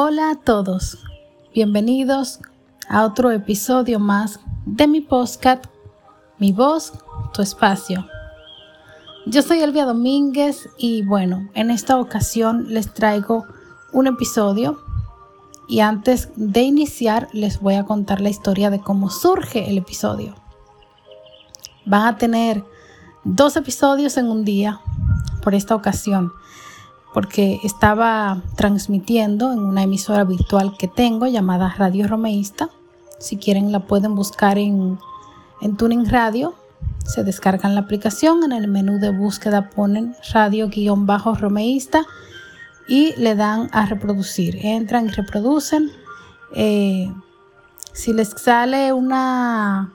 Hola a todos, bienvenidos a otro episodio más de mi podcast, Mi voz, tu espacio. Yo soy Elvia Domínguez y bueno, en esta ocasión les traigo un episodio y antes de iniciar les voy a contar la historia de cómo surge el episodio. Van a tener dos episodios en un día por esta ocasión porque estaba transmitiendo en una emisora virtual que tengo llamada Radio Romeísta. Si quieren la pueden buscar en, en Tuning Radio. Se descargan la aplicación, en el menú de búsqueda ponen radio-romeísta y le dan a reproducir. Entran y reproducen. Eh, si les sale una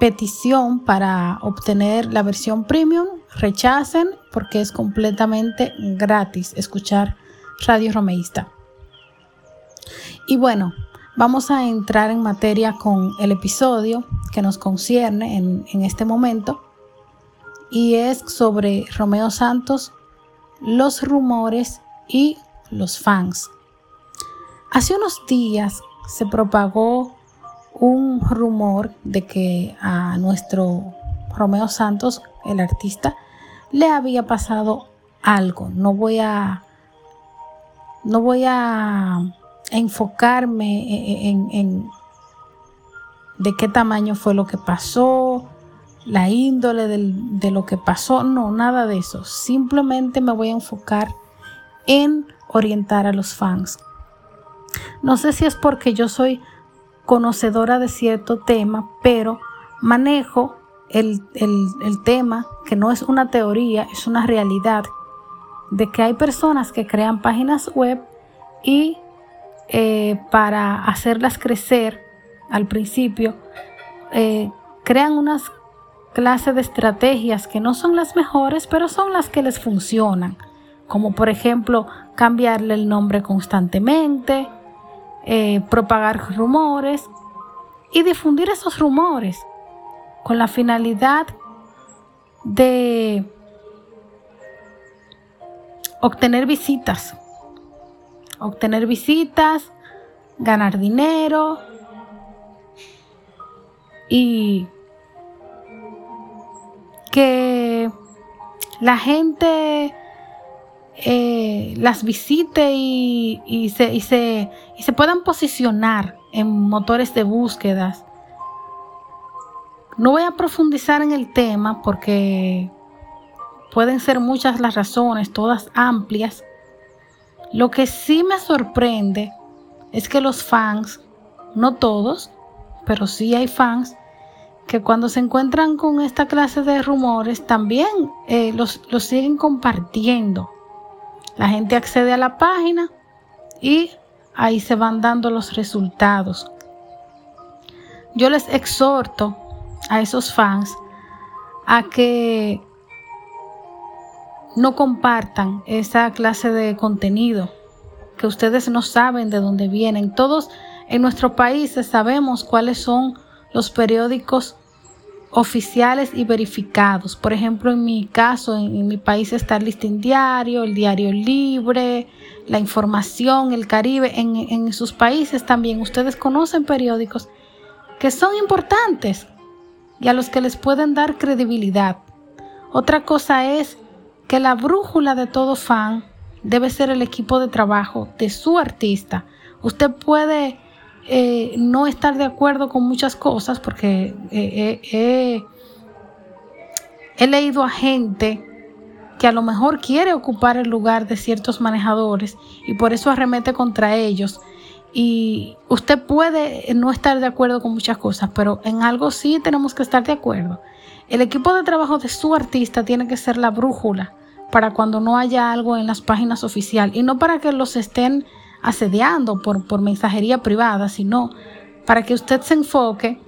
petición para obtener la versión premium, rechacen porque es completamente gratis escuchar Radio Romeísta. Y bueno, vamos a entrar en materia con el episodio que nos concierne en, en este momento y es sobre Romeo Santos, los rumores y los fans. Hace unos días se propagó un rumor de que a nuestro Romeo Santos, el artista, le había pasado algo. No voy a no voy a enfocarme en, de qué tamaño fue lo que pasó, la índole de lo que pasó, no, nada de eso. Simplemente me voy a enfocar en orientar a los fans. No sé si es porque yo soy conocedora de cierto tema, pero manejo el, tema que no es una teoría, es una realidad, de que hay personas que crean páginas web y eh, para hacerlas crecer al principio, eh, crean unas clases de estrategias que no son las mejores, pero son las que les funcionan, como por ejemplo cambiarle el nombre constantemente, eh, propagar rumores y difundir esos rumores con la finalidad de obtener visitas, obtener visitas, ganar dinero y que la gente eh, las visite y, se, y, se, y se puedan posicionar en motores de búsquedas. No voy a profundizar en el tema porque pueden ser muchas las razones, todas amplias. Lo que sí me sorprende es que los fans, no todos, pero sí hay fans, que cuando se encuentran con esta clase de rumores también eh, los, los siguen compartiendo. La gente accede a la página y ahí se van dando los resultados. Yo les exhorto a esos fans a que no compartan esa clase de contenido, que ustedes no saben de dónde vienen. Todos en nuestro país sabemos cuáles son los periódicos oficiales y verificados. Por ejemplo, en mi caso, en, mi país está el Listín Diario, el Diario Libre, La Información, el Caribe. En, en sus países también ustedes conocen periódicos que son importantes y a los que les pueden dar credibilidad. Otra cosa es que la brújula de todo fan debe ser el equipo de trabajo de su artista. Usted puede eh, no estar de acuerdo con muchas cosas porque eh, eh, he leído a gente que a lo mejor quiere ocupar el lugar de ciertos manejadores y por eso arremete contra ellos. Y usted puede no estar de acuerdo con muchas cosas, pero en algo sí tenemos que estar de acuerdo. El equipo de trabajo de su artista tiene que ser la brújula para cuando no haya algo en las páginas oficiales y no para que los estén asediando por, por mensajería privada, sino para que usted se enfoque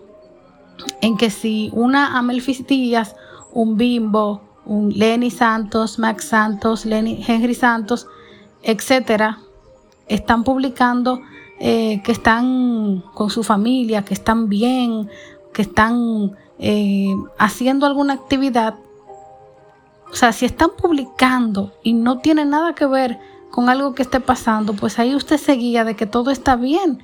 en que si una Amelfis Díaz, un Bimbo, un Lenny Santos, Max Santos, Lenny, Henry Santos, etcétera, están publicando eh, que están con su familia, que están bien, que están eh, haciendo alguna actividad. O sea, si están publicando y no tiene nada que ver con algo que esté pasando, pues ahí usted se guía de que todo está bien,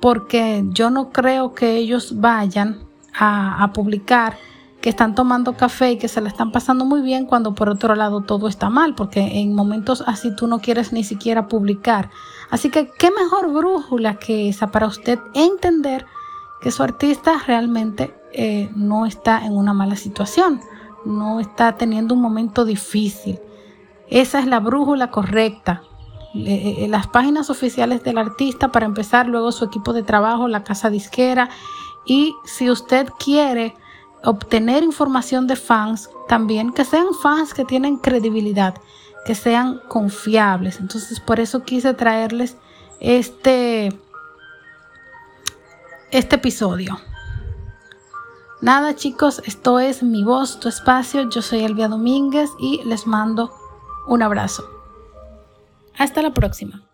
porque yo no creo que ellos vayan a, a publicar que están tomando café y que se le están pasando muy bien cuando por otro lado todo está mal, porque en momentos así tú no quieres ni siquiera publicar. Así que qué mejor brújula que esa para usted entender que su artista realmente eh, no está en una mala situación, no está teniendo un momento difícil. Esa es la brújula correcta. Eh, las páginas oficiales del artista para empezar, luego su equipo de trabajo, la casa disquera y si usted quiere obtener información de fans también, que sean fans que tienen credibilidad, que sean confiables. Entonces por eso quise traerles este, este episodio. Nada chicos, esto es mi voz, tu espacio. Yo soy Elvia Domínguez y les mando un abrazo. Hasta la próxima.